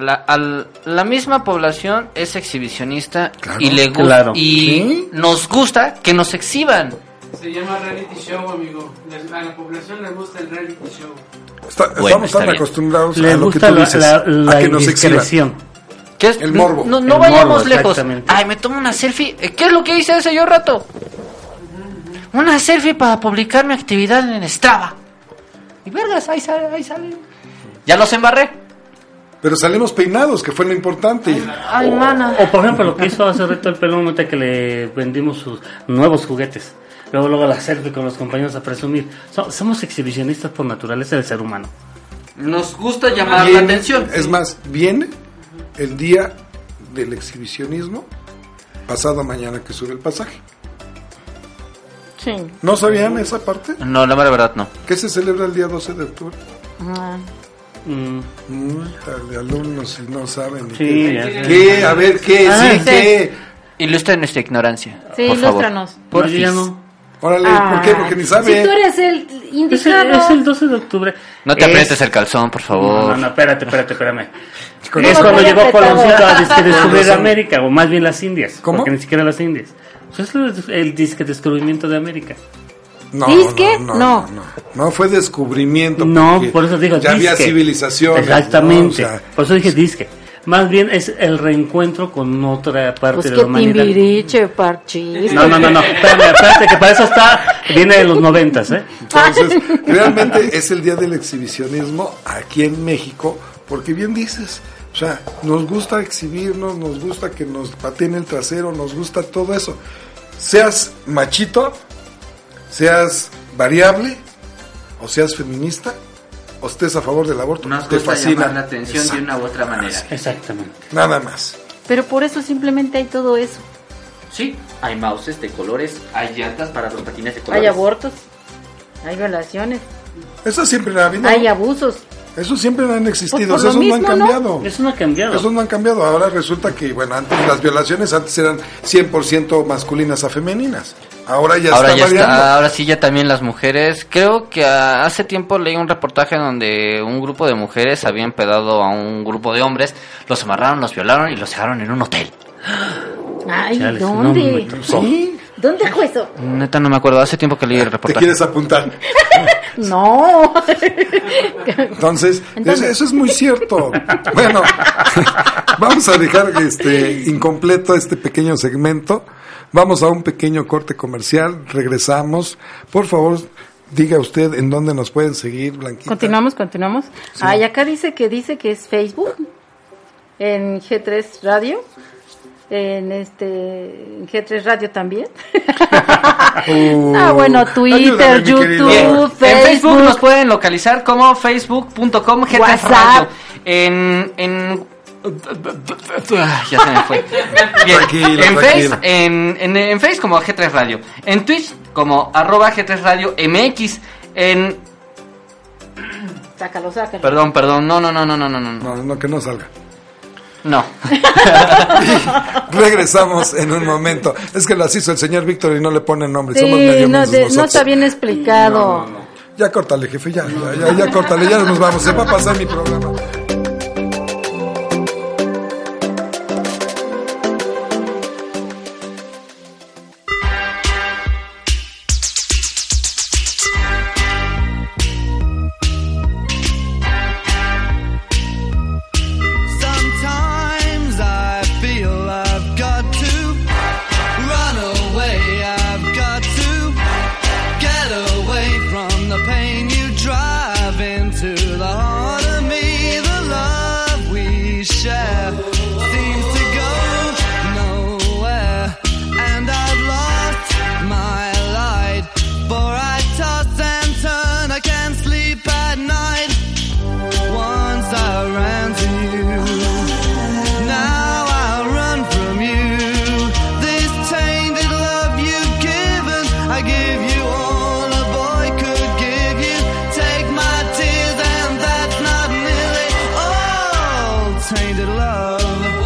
la, al- la misma población es exhibicionista Claro. y le Claro. y Sí. nos gusta que nos exhiban. Se llama reality show, amigo. A la población le gusta el reality show. Está- Bueno, estamos tan bien. acostumbrados Les a lo que gusta tú la, dices, la, la a que nos exhiban. ¿Qué es? El morbo. No, no El vayamos morbo, lejos. Ay, me tomo una selfie. ¿Qué es lo que hice hace yo rato? Una selfie para publicar mi actividad en Strava. Y vergas, ahí sale, ahí sale. Ya los embarré. Pero salimos peinados, que fue lo importante. Ay, mana. O por ejemplo lo que hizo hace rato el pelón ahorita que le vendimos sus nuevos juguetes. Luego, luego la selfie con los compañeros a presumir. So- somos exhibicionistas por naturaleza del ser humano. Nos gusta llamar la atención. Es más, viene el día del exhibicionismo, pasado mañana que sube el pasaje. Sí. ¿No sabían esa parte? No, la verdad no. ¿Qué se celebra el día 12 de octubre? Ah, Mm, Mm, de alumnos si no saben. sí, qué. ¿Qué? A ver, ¿qué? Ah, sí, sí. ¿qué? Ilustra nuestra ignorancia. Sí, por favor. ilústranos. No, no. Órale, ¿por qué? Porque ni Si sabe. tú eres el Es el, indicado. es el 12 de octubre. No te Es- aprietes el calzón, por No, favor. no, no, espérate, espérate, espérame. Con es cuando llegó. Coloncito a disque descubrir. América, o más bien las Indias. ¿Cómo? Porque ni siquiera las Indias. Pues es el, el disque descubrimiento de América. No, ¿Disque? no, no, No. no, no. No fue descubrimiento. No, por eso digo Ya había civilización. Exactamente. ¿no? O sea, por eso dije disque. Más bien es el reencuentro con otra parte Pues de la humanidad. timbiriche, parchís. No, no, no, no. Espérame, espérate, que para eso está. Viene de los noventas, ¿eh? Entonces, realmente es el día del exhibicionismo aquí en México, porque bien dices, o sea, nos gusta exhibirnos, nos gusta que nos pateen el trasero, nos gusta todo eso. Seas machito, seas variable, o seas feminista, o estés a favor del aborto, Nos te gusta fascina. llamar la atención de una u otra manera. Exactamente. Nada más. Pero por eso simplemente hay todo eso. Sí, hay mouses de colores, hay llantas para los patines de colores. Hay abortos, hay violaciones, Eso siempre ha habido. hay abusos. Eso siempre han existido, Pues por esos lo no han mismo, ¿no? cambiado. Eso no ha cambiado. Esos no han cambiado. Ahora resulta que, bueno, antes las violaciones antes eran 100% masculinas a femeninas. Ahora ya Ahora está ya variando. está, ahora sí ya también las mujeres. Creo que hace tiempo leí un reportaje donde un grupo de mujeres había empedado a un grupo de hombres, los amarraron, los violaron y los dejaron en un hotel. Ay, Chales, ¿dónde? no me ¿Dónde fue eso? Neta no me acuerdo, hace tiempo que leí el te reportaje. quieres apuntar. No. Entonces, Entonces- Eso, eso es muy cierto. Bueno, vamos a dejar este incompleto este pequeño segmento. Vamos a un pequeño corte comercial. Regresamos. Por favor, diga usted en dónde nos pueden seguir, Blanquita. Continuamos, continuamos. Ay, acá dice que dice que es Facebook, en G3 Radio, en este en G3 Radio también. Uh, ah, bueno, Twitter, YouTube, En Facebook Facebook. nos pueden localizar como facebook.com G3 WhatsApp. Radio. En, en Ah, ya se me fue. Bien, Tranquilo, en, tranquilo. Face, en, en, en Face como G3 Radio. En Twitch como arroba G3 Radio MX. En... Sácalo, sácalo. Perdón, perdón. No, no, no, no, no, no, no. No, no, que no salga. No. Regresamos en un momento. Es que las hizo el señor Víctor y no le pone nombre. Sí, Somos medio no, de- no está bien explicado. Ya córtale, jefe, ya, ya, ya, ya córtale, ya nos vamos. Se va a pasar mi programa. final.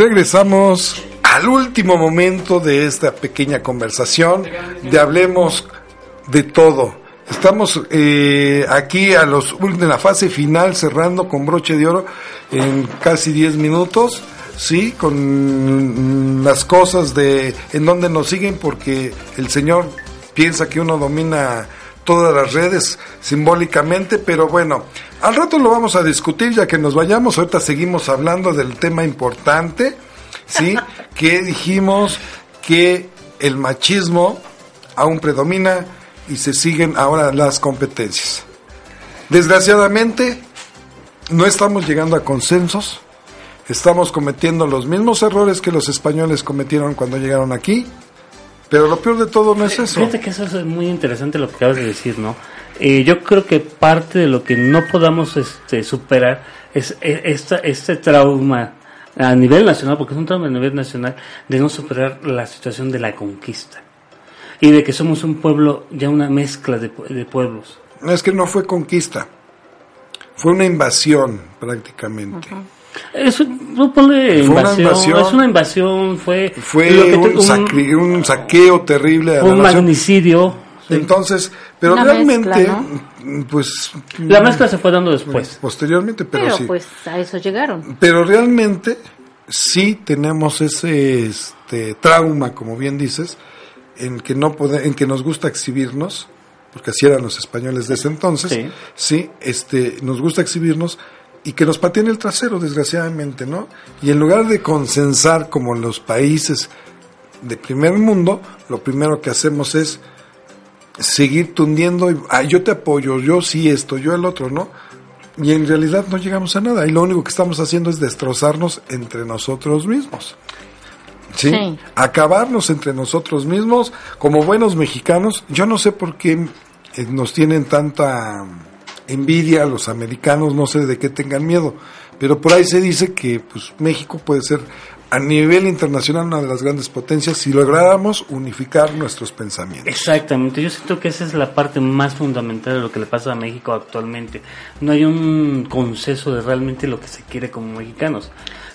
Regresamos al último momento de esta pequeña conversación de Hablemos de todo. Estamos eh, aquí a los en la fase final cerrando con broche de oro en casi 10 minutos, sí, con las cosas de en donde nos siguen porque el señor piensa que uno domina todas las redes simbólicamente, pero bueno, al rato lo vamos a discutir ya que nos vayamos, ahorita seguimos hablando del tema importante, ¿sí? que dijimos que el machismo aún predomina y se siguen ahora las competencias. Desgraciadamente, no estamos llegando a consensos, estamos cometiendo los mismos errores que los españoles cometieron cuando llegaron aquí, pero lo peor de todo no es eso. Fíjate que eso es muy interesante lo que acabas de decir, ¿no? Eh, yo creo que parte de lo que no podamos este, superar es eh, esta, este trauma a nivel nacional, porque es un trauma a nivel nacional, de no superar la situación de la conquista. Y de que somos un pueblo, ya una mezcla de, de pueblos. No es que no fue conquista, fue una invasión prácticamente. Es un, no ponle Fue una invasión, es una invasión, fue, Fue lo que te- un, saqueo terrible a un la magnicidio. sí. Entonces, pero Una realmente, mezcla, pues... la mezcla se fue dando después. Posteriormente, pero, Pero sí. pues a eso llegaron. Pero realmente sí tenemos ese este, trauma, como bien dices, en que no pode- en que nos gusta exhibirnos, porque así eran los españoles de ese entonces, Sí. sí, este, nos gusta exhibirnos y que nos pateen el trasero, desgraciadamente, ¿no? Y en lugar de consensar como en los países de primer mundo, lo primero que hacemos es seguir tundiendo, y, "Ah, yo te apoyo, yo sí esto, yo el otro, ¿no? Y en realidad no llegamos a nada y lo único que estamos haciendo es destrozarnos entre nosotros mismos. ¿Sí? Sí. Acabarnos entre nosotros mismos como buenos mexicanos. Yo no sé por qué eh, nos tienen tanta envidia los americanos, no sé de qué tengan miedo, pero por ahí se dice que pues México puede ser a nivel internacional una de las grandes potencias si lográramos unificar nuestros pensamientos. Exactamente, yo siento que esa es la parte más fundamental de lo que le pasa a México actualmente. No hay un consenso de realmente lo que se quiere como mexicanos.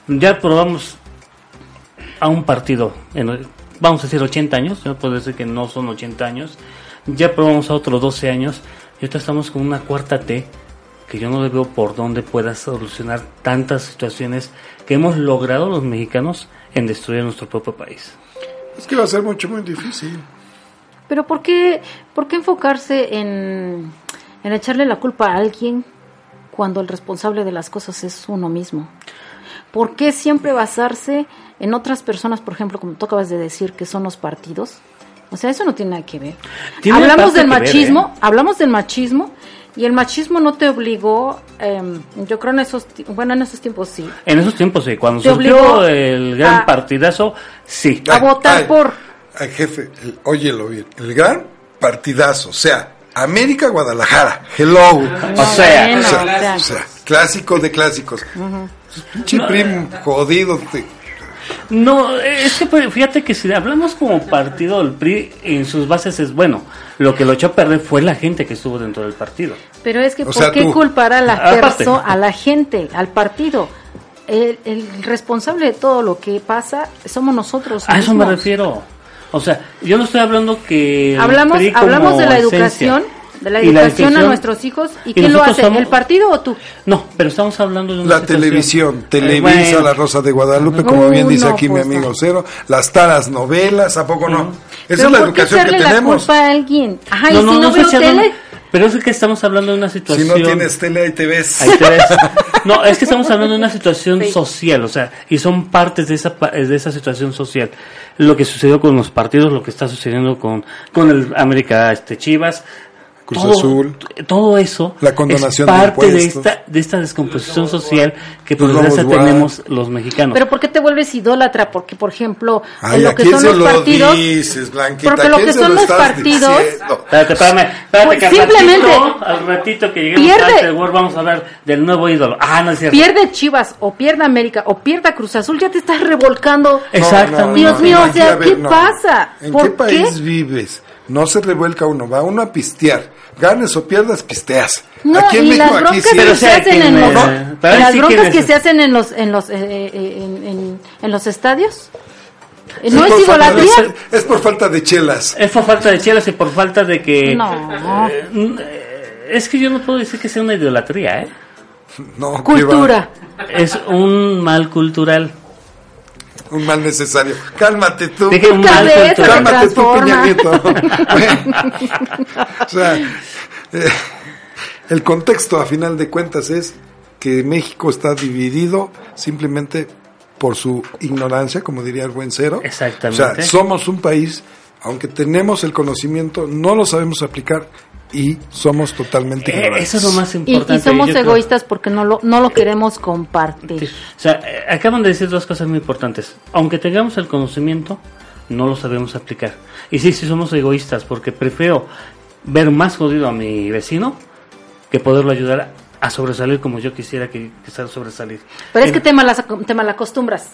Ya probamos a un partido, en, vamos a decir 80 años, yo puedo decir que no son 80 años, ya probamos a otros 12 años y ahorita estamos con una cuarta T que yo no le veo por dónde pueda solucionar tantas situaciones que hemos logrado los mexicanos en destruir nuestro propio país. Es que va a ser mucho, muy difícil. Pero ¿por qué, por qué enfocarse en, en echarle la culpa a alguien cuando el responsable de las cosas es uno mismo? ¿Por qué siempre basarse en otras personas, por ejemplo, como tú acabas de decir, que son los partidos? O sea, eso no tiene nada que ver. Tiene hablamos del ver, machismo, ¿eh? hablamos del machismo y el machismo no te obligó, em, yo creo en esos, bueno, en esos tiempos sí, En esos tiempos, sí, cuando Te surgió obligó el gran a- partidazo, sí. a votar por... Ay, jefe, el- óyelo bien. El gran partidazo, o sea, América Guadalajara. Hello. O sea, Bueno, o, sea, o sea, o sea, clásico de clásicos. Pinche prim jodido. te- No, es que pues, fíjate que si hablamos como partido, el PRI en sus bases es bueno. Lo que lo echó a perder fue la gente que estuvo dentro del partido. Pero es que O ¿por sea, qué tú. culpar a la Aparte. persona, a la gente, al partido? El, el responsable de todo lo que pasa somos nosotros. A eso me refiero. O sea, yo no estoy hablando que... Hablamos, hablamos de la esencia. educación, de la educación a nuestros hijos. ¿Y, y quién lo hace? somos- ¿El partido o tú? No, pero estamos hablando de una La situación- televisión, Eh, Televisa, bueno, La Rosa de Guadalupe, como bien Uh, dice no, aquí mi pues, amigo no. Cero, las taras novelas, ¿a poco no? Esa ¿Pero es la educación que echarle la tenemos. culpa a alguien? Ajá, No, y no, si no, no veo tele, Pero es que estamos hablando de una Si situación... no tienes tele, ahí te ves. Ahí te ves. No, es que estamos hablando de una situación Sí. social, o sea, y son partes de esa pa- de esa situación social. Lo que sucedió con los partidos, lo que está sucediendo con con el América este Chivas, Cruz todo, Azul. todo eso La condonación es de parte de impuestos. esta de esta descomposición social que por desgracia tenemos los mexicanos. pero ¿por qué te vuelves idólatra? Porque, por ejemplo, Ay, en lo ¿a que son se los lo partidos... dices, porque ¿A lo que son lo los partidos-? Espérate, espérame, espérate Pues que al simplemente- ratito, al ratito que lleguemos Pierde- a World vamos a hablar del nuevo ídolo. Ah, no es cierto. Pierde Chivas o pierde América o pierda Cruz Azul, ya te estás revolcando. Exactamente. Dios mío, o sea, ¿qué no. pasa? ¿En ¿Por qué qué? país vives? No se revuelca uno, va uno a pistear. Ganes o pierdas, pisteas. No, aquí en y México, las aquí broncas sí. Pero que se hacen en los, las sí broncas quienes- que se hacen en los en los eh, eh, en, en- en los estadios. Eh, ¿No es idolatría? es por falta de chelas. Es por falta de chelas y por falta de que... No. Eh, es que yo no puedo decir que sea una idolatría, ¿eh? No, Cultura. Es un mal cultural. Un mal necesario. Cálmate tú. Un mal cultural. Cálmate tú. Peña Nieto. O sea, eh, el contexto a final de cuentas es que México está dividido simplemente por su ignorancia, como diría el buen cero. Exactamente. O sea, somos un país, aunque tenemos el conocimiento, no lo sabemos aplicar y somos totalmente Eh, ignorantes. eso es lo más Y, importante. y somos yo creo. egoístas porque no lo, no lo queremos compartir. Sí. O sea, eh, acaban de decir dos cosas muy importantes. Aunque tengamos el conocimiento, no lo sabemos aplicar. Y sí, sí somos egoístas, porque prefiero ver más jodido a mi vecino que poderlo ayudar a sobresalir como yo quisiera que, que sea sobresalir. Pero es Eh, que te, malas, te malacostumbras.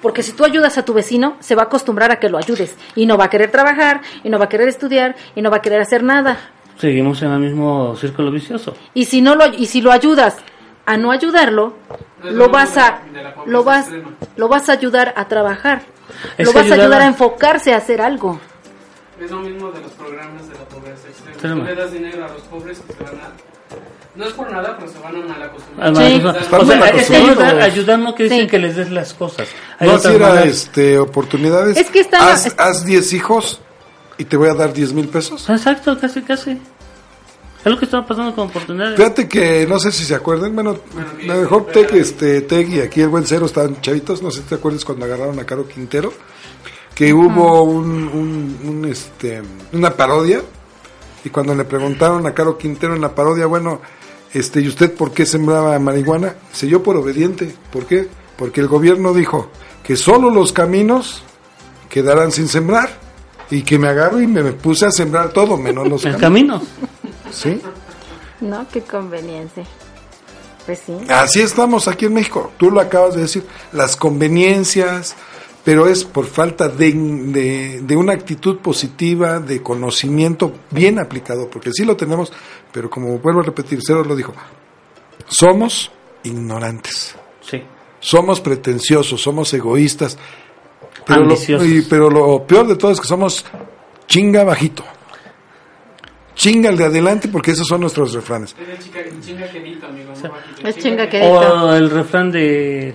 Porque si tú ayudas a tu vecino, se va a acostumbrar a que lo ayudes. Y no va a querer trabajar, y no va a querer estudiar, y no va a querer hacer nada. Seguimos en el mismo círculo vicioso. Y si no lo, y si lo ayudas a no ayudarlo, lo vas a, lo vas, extrema. lo vas a ayudar a trabajar. Es lo que vas a ayudar ayudar a- enfocarse a hacer algo. Es lo mismo de los programas de la pobreza extrema. Extrema. Tú le das dinero a los pobres y se van a... No es por nada, pero se van a mal acostumbrar. Además, Sí. o sea, es que ayudar, ayudar no quiere decir Sí. que les des las cosas. Hay No, si era este, oportunidades. Es que están- haz, es- haz 10 hijos y te voy a dar 10 mil pesos. Exacto, casi, casi. Es lo que estaba pasando con oportunidades. Fíjate que no sé si se acuerdan, bueno, Bueno, mejor Teg, este, Teg y aquí el buen cero estaban chavitos, no sé si te acuerdas cuando agarraron a Caro Quintero, que hubo un, un- un, este, una parodia y cuando le preguntaron a Caro Quintero en la parodia, bueno, este, ¿y usted por qué sembraba marihuana? Dice, yo por obediente, ¿por qué? Porque el gobierno dijo que solo los caminos quedarán sin sembrar y que me agarro y me, me puse a sembrar todo, menos los El caminos. camino. ¿Sí? No, qué conveniencia. Pues sí. Así estamos aquí en México. Tú lo acabas de decir, las conveniencias, pero es por falta de, de, de una actitud positiva, de conocimiento bien aplicado, porque sí lo tenemos, pero como vuelvo a repetir, Cero lo dijo, somos ignorantes, Sí. somos pretenciosos, somos egoístas, pero lo, y- pero lo peor de todo es que somos chinga bajito. Chinga el de adelante porque esos son nuestros refranes. Es de chinga quedito, amigo. no Es chinga quedito. O el refrán de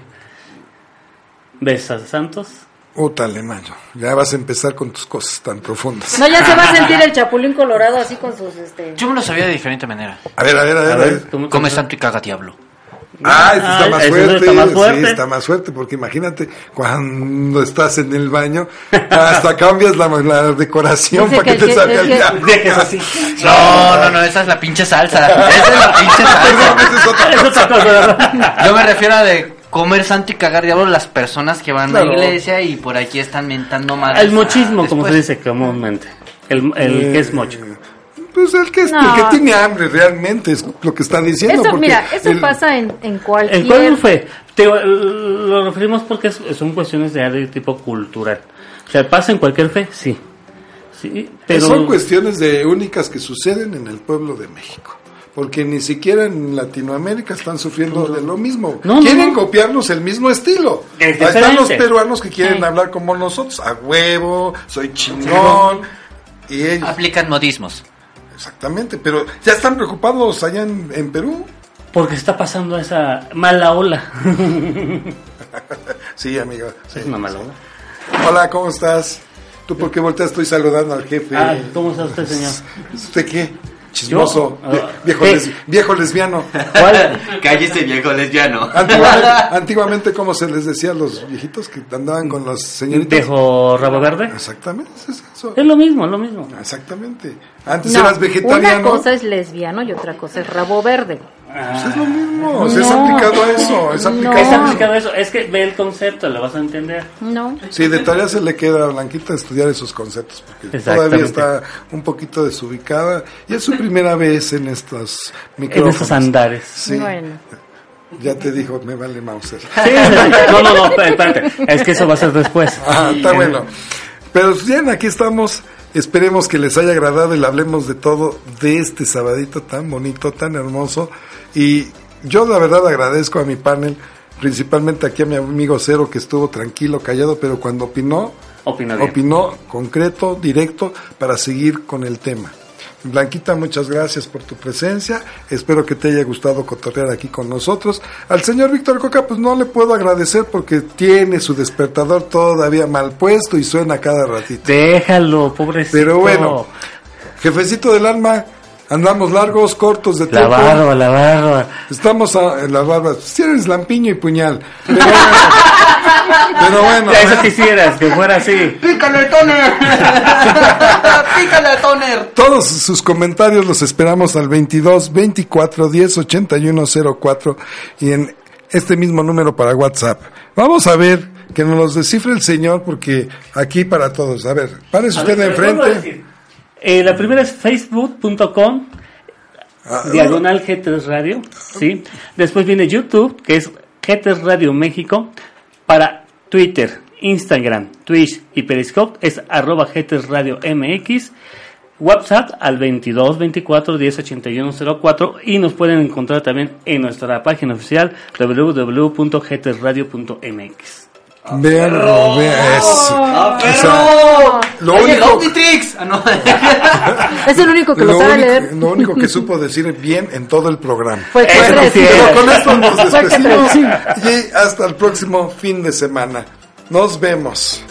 Besas Santos. Útale, mayo. Ya vas a empezar con tus cosas tan profundas. No, ya se va a sentir el chapulín colorado así con sus este. Yo me lo sabía de diferente manera. A ver, a ver, a ver. A A ver, ver. ¿cómo- Come santo y caga diablo. Ah, este está Ah, más fuerte. está más fuerte. Sí, está más fuerte, porque imagínate cuando estás en el baño, hasta cambias la, la decoración para que, que te salga el diablo. Dejes así. No, no, no, esa es la pinche salsa. Esa es la pinche salsa. Esa es otra cosa. Yo me refiero a de comer santo y cagar diablo las personas que van Claro. a la iglesia y por aquí están mentando mal. El mochismo, como se dice comúnmente. El, el que es mocho. Pues el que, es, No. el que tiene hambre realmente es lo que está diciendo. Eso, porque mira, eso el- pasa en, en cualquier. El cuál fue? Te- lo referimos porque es- son cuestiones de, de tipo cultural. O sea, pasa en cualquier fe, sí. Sí, pero Son cuestiones de únicas que suceden en el pueblo de México. Porque ni siquiera en Latinoamérica están sufriendo de lo mismo. No, quieren no. copiarnos el mismo estilo. Es Ahí están los peruanos que quieren Sí. hablar como nosotros. A huevo, soy chingón. Y ellos. Aplican modismos. Exactamente. Pero ya están preocupados allá en, en Perú. porque está pasando esa mala ola. Sí, amigo. sí. es una mala ola. Hola, ¿cómo estás? ¿Tú por qué volteas? Estoy saludando al jefe. Ay, ¿cómo está usted, señor? ¿Usted qué? Chismoso. Yo, ah, viejo, viejo lesbiano. ¿Cuál? Cállese viejo lesbiano. Antiguamente, antiguamente, ¿cómo se les decía a los viejitos que andaban con las señoritas? ¿Viejo rabo verde? Exactamente, es eso. Es lo mismo, es lo mismo. Exactamente. Antes No, eras vegetariano. Una cosa es lesbiano y otra cosa es rabo verde. Pues es lo mismo. o sea, es No. aplicado a eso. Es No. aplicado. Es aplicado eso, es que ve el concepto, lo vas a entender. No. Sí, de tarea se le queda a Blanquita estudiar esos conceptos, porque todavía está un poquito desubicada y es su primera vez en estos En micrófonos. esos andares. Sí, Bueno. ya te dijo, me vale Mauser. Sí, sí, sí. No, no, no, espérate. Es que eso va a ser después. Ah, está bueno. Pero bien, aquí estamos Esperemos que les haya agradado y le hablemos de todo de este sabadito tan bonito, tan hermoso. Y yo la verdad agradezco a mi panel, principalmente aquí a mi amigo Cero que estuvo tranquilo, callado, pero cuando opinó, bien. opinó concreto, directo, para seguir con el tema. Blanquita, muchas gracias por tu presencia. Espero que te haya gustado cotorrear aquí con nosotros. Al señor Víctor Coca, pues no le puedo agradecer porque tiene su despertador todavía mal puesto y suena cada ratito. Déjalo, pobrecito. Pero bueno, jefecito del alma, andamos largos, cortos de La tiempo. barba, la barba. Estamos a- en la barba. Si eres lampiño y puñal. Pero, pero bueno. Ya eso quisieras, que fuera así. ¡Pícale, toner! ¡Pícale, toner! Todos sus comentarios los esperamos al 22 24 10 81 04 y en este mismo número para WhatsApp. Vamos a ver que nos los descifre el señor porque aquí para todos. A ver, párese usted a enfrente. Eh, la primera es facebook.com Ah, diagonal G3 Radio, ¿sí? Después viene YouTube, que es G3 Radio México. Para Twitter, Instagram, Twitch y Periscope es arroba G3 Radio MX. WhatsApp al 22 24 10 81 04 y nos pueden encontrar también en nuestra página oficial www.g3radio.mx. Véanlo, vean eso. ¡Ah, O sea, perro! lo ¡Oye, único- Omnitrix! Ah, no. Es el único que lo, Lo sabe leer. lo único que supo decir bien en todo el programa. Fue era. con esto nos que despedimos y hasta el próximo fin de semana. Nos vemos.